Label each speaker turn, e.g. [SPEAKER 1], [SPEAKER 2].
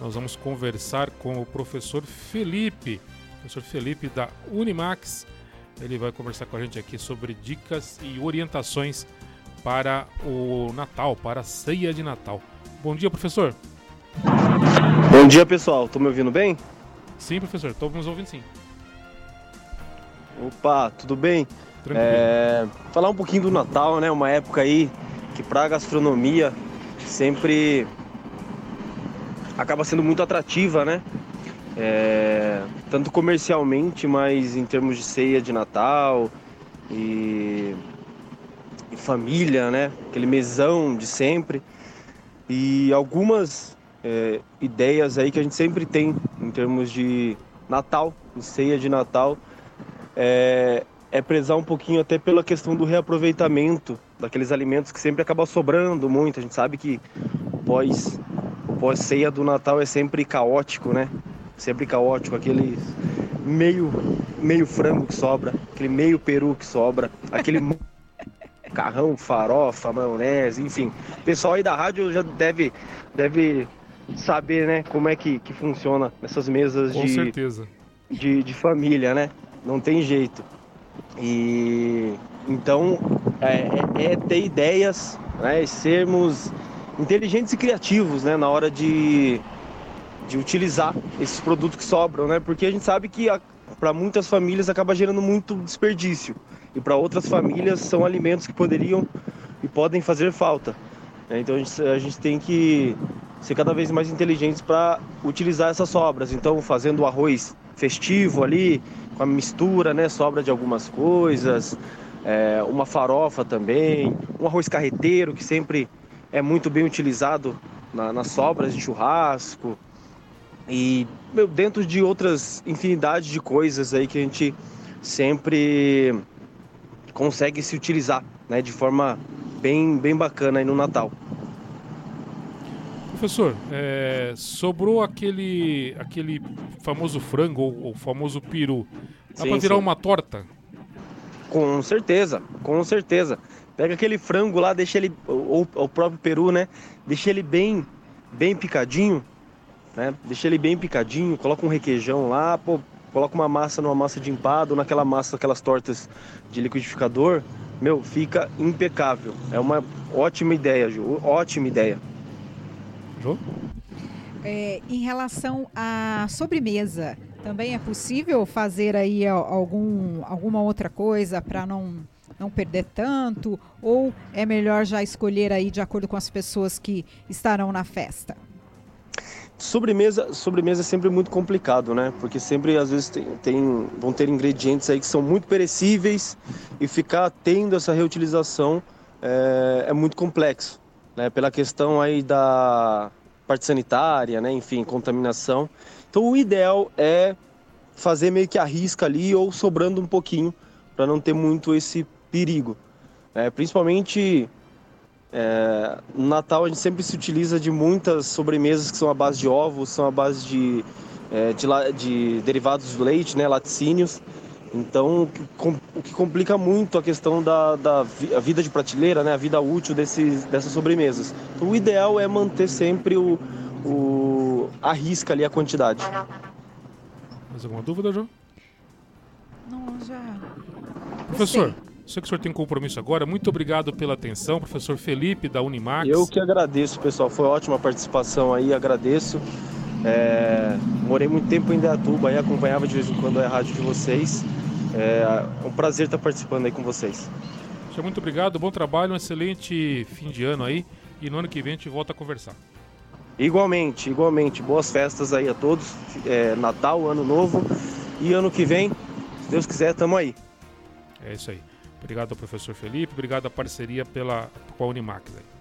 [SPEAKER 1] nós vamos conversar com o professor Felipe, professor Felipe da Unimax. Ele vai conversar com a gente aqui sobre dicas e orientações para o Natal, para a ceia de Natal. Bom dia, professor.
[SPEAKER 2] Bom dia, pessoal. Estão me ouvindo bem?
[SPEAKER 1] Sim, professor, estamos nos ouvindo sim.
[SPEAKER 2] Opa, tudo bem? É, falar um pouquinho do Natal, né? Uma época aí que para a gastronomia sempre acaba sendo muito atrativa, né? É, tanto comercialmente, mas em termos de ceia de Natal e, e família, né? Aquele mesão de sempre. E algumas é, ideias aí que a gente sempre tem em termos de Natal, em ceia de Natal, é, é prezar um pouquinho até pela questão do reaproveitamento daqueles alimentos que sempre acaba sobrando muito. A gente sabe que pós pós ceia do Natal é sempre caótico, né? Sempre caótico, aquele meio meio frango que sobra, aquele meio peru que sobra, aquele carrão, farofa, maionese, enfim. O pessoal aí da rádio já deve deve saber, né, como é que, que funciona essas mesas
[SPEAKER 1] Com
[SPEAKER 2] de,
[SPEAKER 1] certeza.
[SPEAKER 2] de de família, né? Não tem jeito. E então é, é, é ter ideias, né? sermos inteligentes e criativos né? na hora de, de utilizar esses produtos que sobram, né? Porque a gente sabe que para muitas famílias acaba gerando muito desperdício. E para outras famílias são alimentos que poderiam e podem fazer falta. né? Então a gente, a gente tem que ser cada vez mais inteligentes para utilizar essas sobras. Então fazendo o arroz festivo ali, com a mistura, né? Sobra de algumas coisas, é, uma farofa também, um arroz carreteiro que sempre é muito bem utilizado na, nas sobras de churrasco e meu, dentro de outras infinidade de coisas aí que a gente sempre consegue se utilizar, né? De forma bem, bem bacana aí no Natal.
[SPEAKER 1] Professor, é, sobrou aquele, aquele famoso frango ou, famoso peru. Dá para virar
[SPEAKER 2] sim.
[SPEAKER 1] uma torta?
[SPEAKER 2] Com certeza, com certeza. Pega aquele frango lá, deixa ele, ou, ou o próprio peru, né? Deixa ele bem, bem picadinho, né? Deixa ele bem picadinho, coloca um requeijão lá, pô, coloca uma massa numa massa de empada, ou naquela massa, aquelas tortas de liquidificador, meu, fica impecável. É uma ótima ideia, Ju, ótima ideia.
[SPEAKER 1] Jô?
[SPEAKER 3] É, em relação à sobremesa, também é possível fazer aí algum, alguma outra coisa para não, não perder tanto? Ou é melhor já escolher aí de acordo com as pessoas que estarão na festa?
[SPEAKER 2] Sobremesa, sobremesa é sempre muito complicado, né? Porque sempre às vezes tem, tem- vão ter ingredientes aí que são muito perecíveis e ficar tendo essa reutilização é, é muito complexo, né? Pela questão aí da parte sanitária, né? Enfim, contaminação. Então o ideal é fazer meio que a risca ali ou sobrando um pouquinho para não ter muito esse perigo. né? principalmente é, no Natal a gente sempre se utiliza de muitas sobremesas que são à base de ovos, são à base de, é, de, de derivados do leite, né, laticínios. Então, o que com- o que complica muito a questão da, da vi- a vida de prateleira, né, a vida útil desses, dessas sobremesas. Então, o ideal é manter sempre o, o, a risca ali, a quantidade.
[SPEAKER 1] Mais alguma dúvida, Jô?
[SPEAKER 3] Não, já.
[SPEAKER 1] Professor, sei que o senhor tem compromisso agora. Muito obrigado pela atenção, professor Felipe da Unimax.
[SPEAKER 2] Eu que agradeço, pessoal. Foi ótima a participação aí, agradeço. É, morei muito tempo em Indaiatuba aí, acompanhava de vez em quando a rádio de vocês. É um prazer estar participando aí com vocês.
[SPEAKER 1] Senhor, Muito obrigado, bom trabalho, um excelente fim de ano aí. E no ano que vem a gente volta a conversar.
[SPEAKER 2] Igualmente, igualmente. Boas festas aí a todos. É, Natal, Ano Novo. E ano que vem, se Deus quiser, tamo aí.
[SPEAKER 1] É isso aí. Obrigado ao professor Felipe, obrigado à parceria pela, com a Unimax aí.